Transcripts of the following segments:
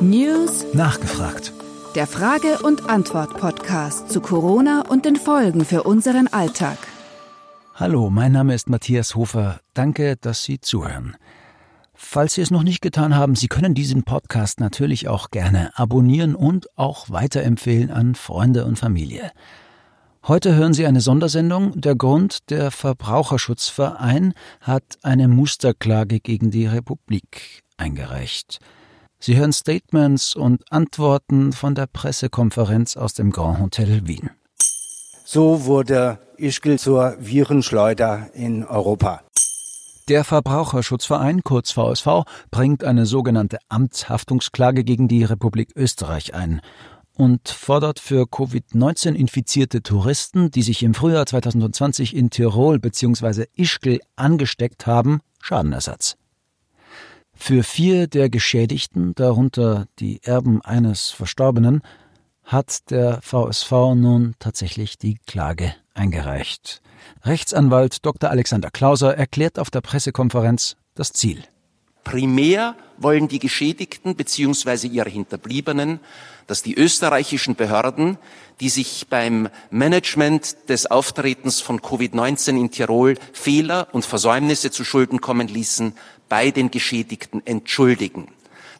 News Nachgefragt. Der Frage- und Antwort-Podcast zu Corona und den Folgen für unseren Alltag. Hallo, mein Name ist Matthias Hofer. Danke, dass Sie zuhören. Falls Sie es noch nicht getan haben, Sie können diesen Podcast natürlich auch gerne abonnieren und auch weiterempfehlen an Freunde und Familie. Heute hören Sie eine Sondersendung. Der Grund, der Verbraucherschutzverein hat eine Musterklage gegen die Republik eingereicht. Sie hören Statements und Antworten von der Pressekonferenz aus dem Grand Hotel Wien. So wurde Ischgl zur Virenschleuder in Europa. Der Verbraucherschutzverein, kurz VSV, bringt eine sogenannte Amtshaftungsklage gegen die Republik Österreich ein und fordert für Covid-19 infizierte Touristen, die sich im Frühjahr 2020 in Tirol bzw. Ischgl angesteckt haben, Schadenersatz. Für vier der Geschädigten, darunter die Erben eines Verstorbenen, hat der VSV nun tatsächlich die Klage eingereicht. Rechtsanwalt Dr. Alexander Klauser erklärt auf der Pressekonferenz das Ziel. Primär wollen die Geschädigten bzw. ihre Hinterbliebenen, dass die österreichischen Behörden, die sich beim Management des Auftretens von Covid-19 in Tirol Fehler und Versäumnisse zu Schulden kommen ließen, bei den Geschädigten entschuldigen.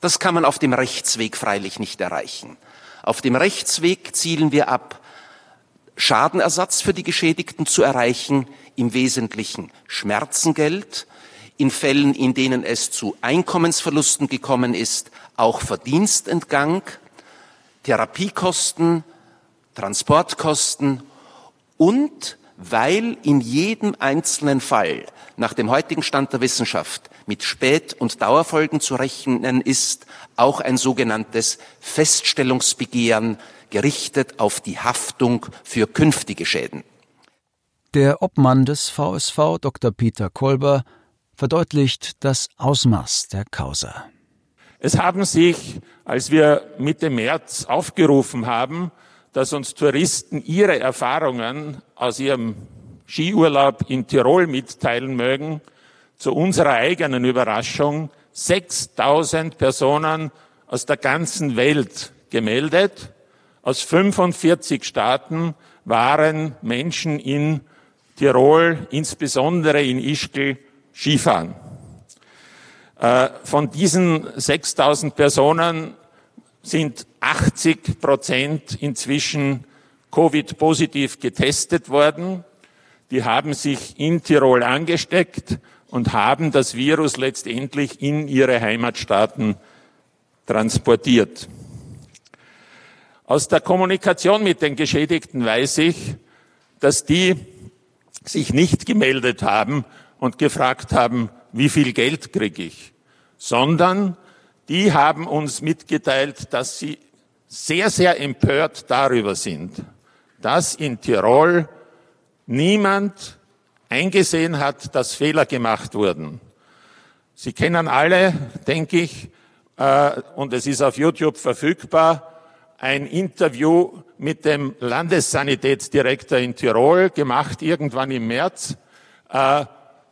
Das kann man auf dem Rechtsweg freilich nicht erreichen. Auf dem Rechtsweg zielen wir ab, Schadenersatz für die Geschädigten zu erreichen, im Wesentlichen Schmerzengeld, in Fällen, in denen es zu Einkommensverlusten gekommen ist, auch Verdienstentgang, Therapiekosten, Transportkosten und weil in jedem einzelnen Fall nach dem heutigen Stand der Wissenschaft mit Spät- und Dauerfolgen zu rechnen ist, auch ein sogenanntes Feststellungsbegehren gerichtet auf die Haftung für künftige Schäden. Der Obmann des VSV, Dr. Peter Kolber, verdeutlicht das Ausmaß der Causa. Es haben sich, als wir Mitte März aufgerufen haben, dass uns Touristen ihre Erfahrungen aus ihrem Skiurlaub in Tirol mitteilen mögen, zu unserer eigenen Überraschung 6000 Personen aus der ganzen Welt gemeldet. Aus 45 Staaten waren Menschen in Tirol, insbesondere in Ischgl, Skifahren. Äh, von diesen 6000 Personen sind 80 Prozent inzwischen Covid-positiv getestet worden. Die haben sich in Tirol angesteckt und haben das Virus letztendlich in ihre Heimatstaaten transportiert. Aus der Kommunikation mit den Geschädigten weiß ich, dass die sich nicht gemeldet haben und gefragt haben, wie viel Geld kriege ich, sondern die haben uns mitgeteilt, dass sie sehr, sehr empört darüber sind, dass in Tirol niemand eingesehen hat, dass Fehler gemacht wurden. Sie kennen alle, denke ich, äh, und es ist auf YouTube verfügbar, ein Interview mit dem Landessanitätsdirektor in Tirol gemacht, irgendwann im März, äh,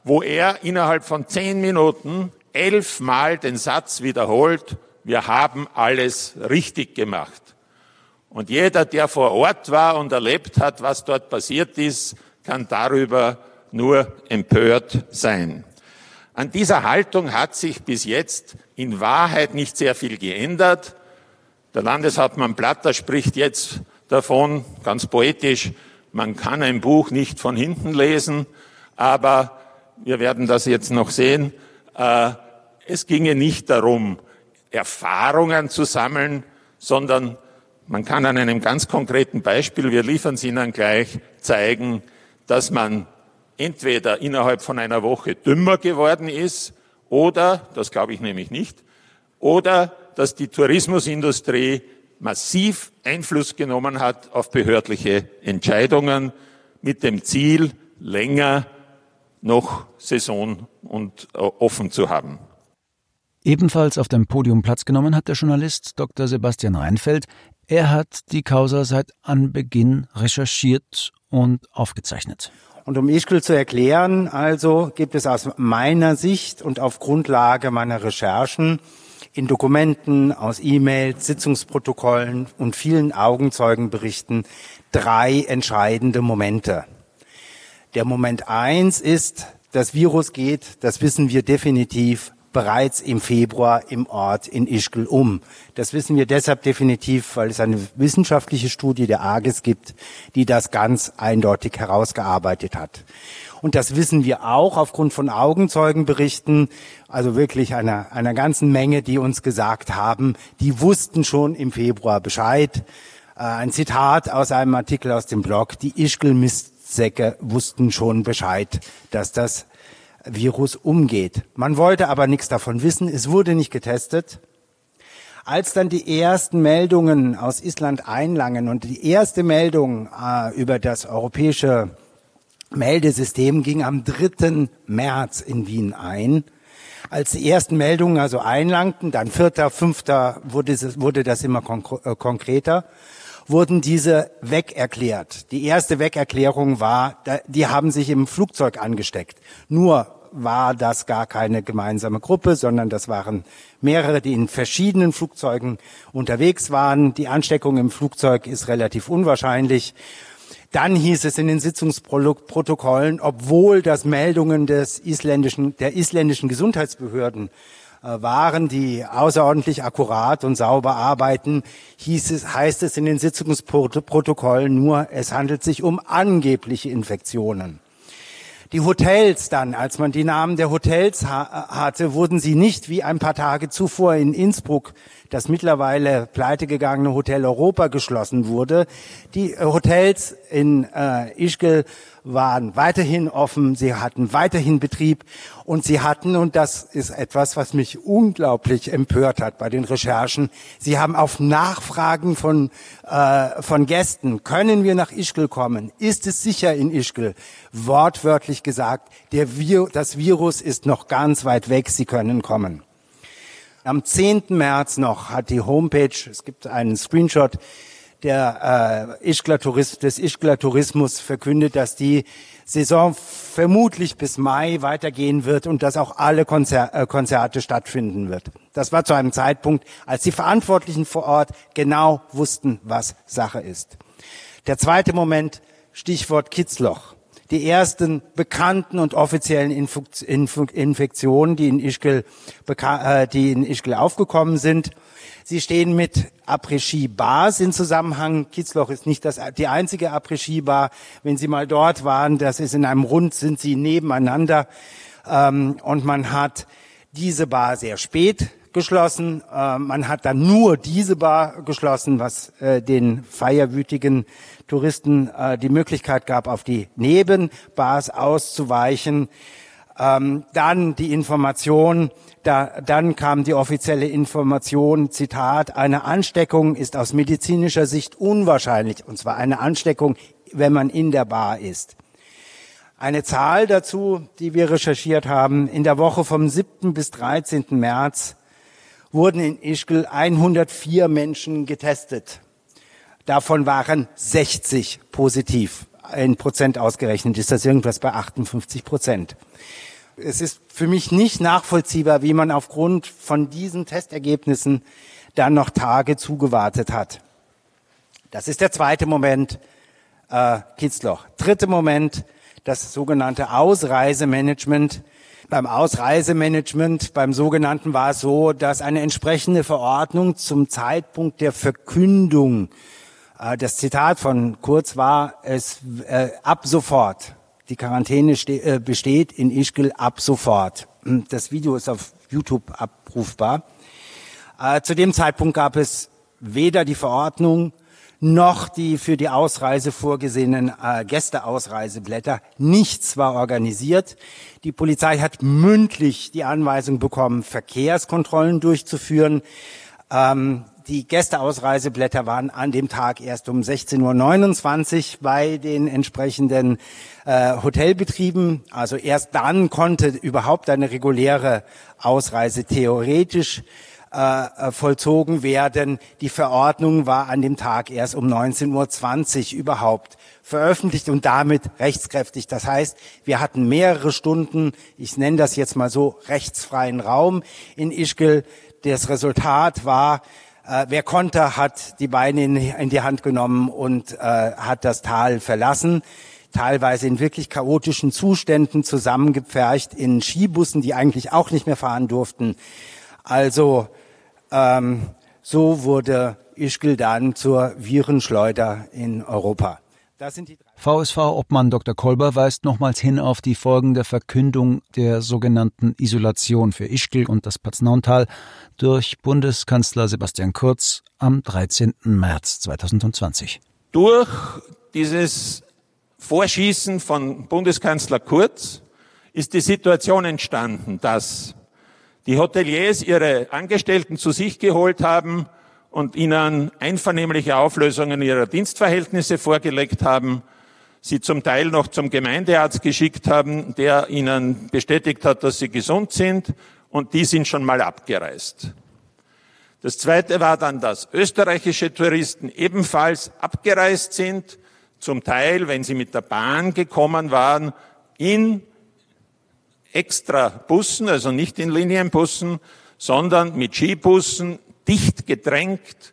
wo er innerhalb von zehn Minuten elfmal den Satz wiederholt, wir haben alles richtig gemacht. Und jeder, der vor Ort war und erlebt hat, was dort passiert ist, kann darüber nur empört sein. An dieser Haltung hat sich bis jetzt in Wahrheit nicht sehr viel geändert. Der Landeshauptmann Platter spricht jetzt davon, ganz poetisch, man kann ein Buch nicht von hinten lesen, aber wir werden das jetzt noch sehen. Äh, es ginge nicht darum, Erfahrungen zu sammeln, sondern man kann an einem ganz konkreten Beispiel, wir liefern Sie Ihnen gleich, zeigen, dass man entweder innerhalb von einer Woche dümmer geworden ist oder, das glaube ich nämlich nicht, oder dass die Tourismusindustrie massiv Einfluss genommen hat auf behördliche Entscheidungen mit dem Ziel, länger noch Saison und äh, offen zu haben. Ebenfalls auf dem Podium Platz genommen hat der Journalist Dr. Sebastian Reinfeld. Er hat die Causa seit Anbeginn recherchiert und aufgezeichnet. Und um Ischgl zu erklären, also gibt es aus meiner Sicht und auf Grundlage meiner Recherchen in Dokumenten, aus E-Mails, Sitzungsprotokollen und vielen Augenzeugenberichten drei entscheidende Momente. Der Moment eins ist, das Virus geht, das wissen wir definitiv, bereits im Februar im Ort in Ischgl um. Das wissen wir deshalb definitiv, weil es eine wissenschaftliche Studie der AGES gibt, die das ganz eindeutig herausgearbeitet hat. Und das wissen wir auch aufgrund von Augenzeugenberichten, also wirklich einer, einer ganzen Menge, die uns gesagt haben, die wussten schon im Februar Bescheid. Äh, ein Zitat aus einem Artikel aus dem Blog, die Ischgl-Mistsäcke wussten schon Bescheid, dass das Virus umgeht. Man wollte aber nichts davon wissen, es wurde nicht getestet. Als dann die ersten Meldungen aus Island einlangen und die erste Meldung äh, über das europäische Meldesystem ging am 3. März in Wien ein. Als die ersten Meldungen also einlangten, dann 4., 5. wurde, es, wurde das immer äh, konkreter, wurden diese wegerklärt. Die erste Wegerklärung war, die haben sich im Flugzeug angesteckt. Nur war das gar keine gemeinsame Gruppe, sondern das waren mehrere, die in verschiedenen Flugzeugen unterwegs waren. Die Ansteckung im Flugzeug ist relativ unwahrscheinlich. Dann hieß es in den Sitzungsprotokollen, obwohl das Meldungen des isländischen, der isländischen Gesundheitsbehörden waren, die außerordentlich akkurat und sauber arbeiten, hieß es, heißt es in den Sitzungsprotokollen nur, es handelt sich um angebliche Infektionen. Die Hotels dann, als man die Namen der Hotels ha hatte, wurden sie nicht wie ein paar Tage zuvor in Innsbruck das mittlerweile pleitegegangene Hotel Europa geschlossen wurde. Die äh, Hotels in äh, Ischgl waren weiterhin offen, sie hatten weiterhin Betrieb und sie hatten, und das ist etwas, was mich unglaublich empört hat bei den Recherchen, sie haben auf Nachfragen von, äh, von Gästen, können wir nach Ischgl kommen? Ist es sicher in Ischgl? Wortwörtlich gesagt, der Vir das Virus ist noch ganz weit weg, Sie können kommen. Am 10. März noch hat die Homepage, es gibt einen Screenshot der äh, Ischgler Tourist, des Ischgler Tourismus verkündet, dass die Saison vermutlich bis Mai weitergehen wird und dass auch alle Konzer äh, Konzerte stattfinden wird. Das war zu einem Zeitpunkt, als die Verantwortlichen vor Ort genau wussten, was Sache ist. Der zweite Moment, Stichwort Kitzloch die ersten bekannten und offiziellen Infektionen, die in Ischgl, äh, die in Ischgl aufgekommen sind. Sie stehen mit Après-Ski-Bars in Zusammenhang. Kitzloch ist nicht das, die einzige Après-Ski-Bar. Wenn Sie mal dort waren, das ist in einem Rund, sind sie nebeneinander. Ähm, und man hat diese Bar sehr spät geschlossen. Äh, man hat dann nur diese Bar geschlossen, was äh, den feierwütigen Touristen äh, die Möglichkeit gab, auf die Nebenbars auszuweichen. Ähm, dann die Information, da, dann kam die offizielle Information, Zitat, eine Ansteckung ist aus medizinischer Sicht unwahrscheinlich, und zwar eine Ansteckung, wenn man in der Bar ist. Eine Zahl dazu, die wir recherchiert haben, in der Woche vom 7. bis 13. März wurden in Ischgl 104 Menschen getestet. Davon waren 60 positiv. In Prozent ausgerechnet ist das irgendwas bei 58 Prozent. Es ist für mich nicht nachvollziehbar, wie man aufgrund von diesen Testergebnissen dann noch Tage zugewartet hat. Das ist der zweite Moment, äh, Kitzloch. Dritte Moment, das sogenannte Ausreisemanagement. Beim Ausreisemanagement, beim sogenannten war es so, dass eine entsprechende Verordnung zum Zeitpunkt der Verkündung äh, das Zitat von Kurz war, es äh, ab sofort. Die Quarantäne äh, besteht in Ischgl ab sofort. Hm, das Video ist auf YouTube abrufbar. Äh, zu dem Zeitpunkt gab es weder die Verordnung noch die für die Ausreise vorgesehenen äh, Gästeausreiseblätter. Nichts war organisiert. Die Polizei hat mündlich die Anweisung bekommen, Verkehrskontrollen durchzuführen. Ähm, die Gästeausreiseblätter waren an dem Tag erst um 16.29 Uhr bei den entsprechenden äh, Hotelbetrieben. Also erst dann konnte überhaupt eine reguläre Ausreise theoretisch äh, vollzogen werden. Die Verordnung war an dem Tag erst um 19.20 Uhr überhaupt veröffentlicht und damit rechtskräftig. Das heißt, wir hatten mehrere Stunden, ich nenne das jetzt mal so, rechtsfreien Raum in Ischgl Das Resultat war, äh, wer konnte, hat die Beine in, in die Hand genommen und äh, hat das Tal verlassen. Teilweise in wirklich chaotischen Zuständen zusammengepfercht in Skibussen, die eigentlich auch nicht mehr fahren durften. Also ähm, so wurde Ischgl dann zur Virenschleuder in Europa. VSV-Obmann Dr. Kolber weist nochmals hin auf die Folgen der Verkündung der sogenannten Isolation für Ischgl und das Paznauntal durch Bundeskanzler Sebastian Kurz am 13. März 2020. Durch dieses Vorschießen von Bundeskanzler Kurz ist die Situation entstanden, dass die Hoteliers ihre Angestellten zu sich geholt haben und ihnen einvernehmliche Auflösungen ihrer Dienstverhältnisse vorgelegt haben, sie zum Teil noch zum Gemeindearzt geschickt haben, der ihnen bestätigt hat, dass sie gesund sind und die sind schon mal abgereist. Das zweite war dann, dass österreichische Touristen ebenfalls abgereist sind, zum Teil, wenn sie mit der Bahn gekommen waren, in extra Bussen, also nicht in Linienbussen, sondern mit Skibussen, dicht gedrängt,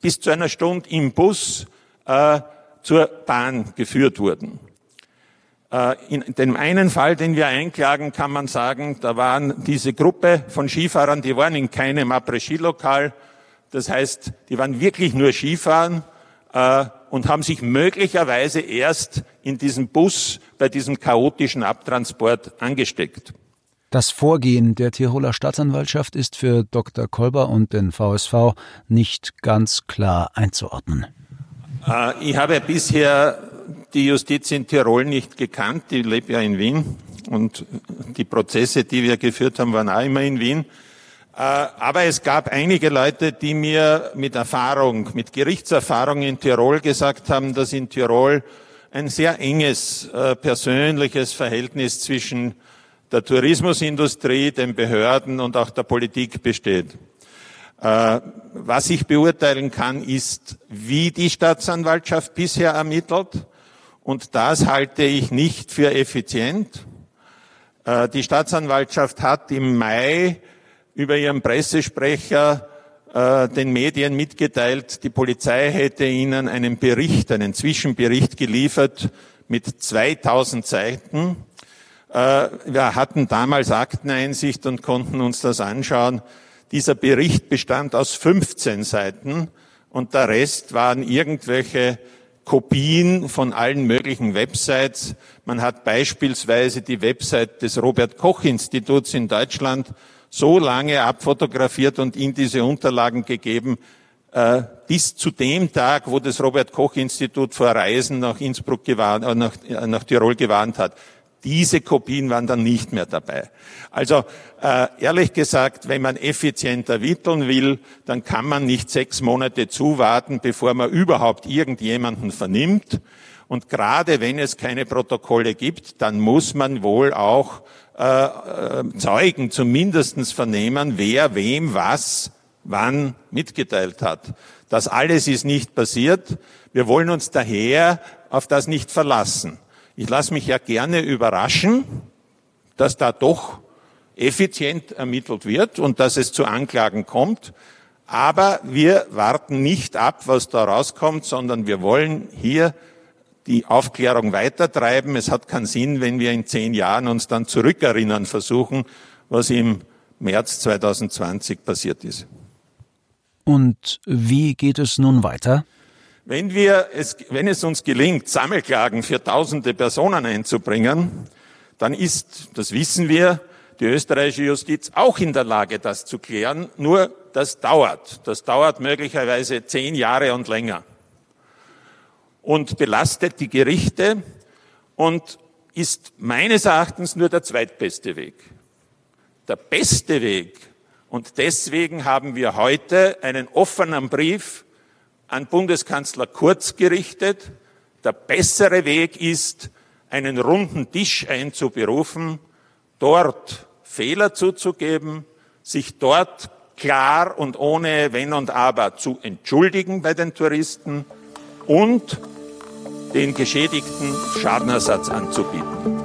bis zu einer Stunde im Bus äh, zur Bahn geführt wurden. Äh, in dem einen Fall, den wir einklagen, kann man sagen, da waren diese Gruppe von Skifahrern, die waren in keinem Après-Ski-Lokal. Das heißt, die waren wirklich nur Skifahren äh, und haben sich möglicherweise erst in diesem Bus bei diesem chaotischen Abtransport angesteckt. Das Vorgehen der Tiroler Staatsanwaltschaft ist für Dr. Kolber und den VSV nicht ganz klar einzuordnen. Äh, ich habe bisher die Justiz in Tirol nicht gekannt. Ich lebe ja in Wien und die Prozesse, die wir geführt haben, waren auch immer in Wien. Äh, aber es gab einige Leute, die mir mit Erfahrung, mit Gerichtserfahrung in Tirol gesagt haben, dass in Tirol ein sehr enges äh, persönliches Verhältnis zwischen der Tourismusindustrie, den Behörden und auch der Politik besteht. Äh, was ich beurteilen kann, ist, wie die Staatsanwaltschaft bisher ermittelt und das halte ich nicht für effizient. Die Staatsanwaltschaft hat im Mai über ihren Pressesprecher äh, den Medien mitgeteilt, die Polizei hätte ihnen einen Bericht, einen Zwischenbericht geliefert mit 2000 Seiten. Äh, wir hatten damals Akteneinsicht und konnten uns das anschauen. Dieser Bericht bestand aus 15 Seiten und der Rest waren irgendwelche Kopien von allen möglichen Websites. Man hat beispielsweise die Website des Robert Koch Instituts in Deutschland so lange abfotografiert und in diese Unterlagen gegeben, äh, bis zu dem Tag, wo das Robert Koch Institut vor Reisen nach Innsbruck gewarnt, äh, nach, äh, nach Tirol gewarnt hat. Diese Kopien waren dann nicht mehr dabei. Also ehrlich gesagt, wenn man effizient ermitteln will, dann kann man nicht sechs Monate zuwarten, bevor man überhaupt irgendjemanden vernimmt. Und gerade wenn es keine Protokolle gibt, dann muss man wohl auch äh, äh, Zeugen zumindestens vernehmen, wer wem was wann mitgeteilt hat. Das alles ist nicht passiert. Wir wollen uns daher auf das nicht verlassen. Ich lasse mich ja gerne überraschen, dass da doch effizient ermittelt wird und dass es zu Anklagen kommt. Aber wir warten nicht ab, was da rauskommt, sondern wir wollen hier die Aufklärung weitertreiben. Es hat keinen Sinn, wenn wir in zehn Jahren uns dann zurückerinnern versuchen, was im März 2020 passiert ist. Und wie geht es nun weiter? Wenn, wir es, wenn es uns gelingt, Sammelklagen für tausende Personen einzubringen, dann ist, das wissen wir, die österreichische Justiz auch in der Lage, das zu klären. Nur das dauert. Das dauert möglicherweise zehn Jahre und länger. Und belastet die Gerichte und ist meines Erachtens nur der zweitbeste Weg. Der beste Weg, und deswegen haben wir heute einen offenen Brief an Bundeskanzler Kurz gerichtet. Der bessere Weg ist, einen runden Tisch einzuberufen, dort Fehler zuzugeben, sich dort klar und ohne Wenn und Aber zu entschuldigen bei den Touristen und den Geschädigten Schadenersatz anzubieten.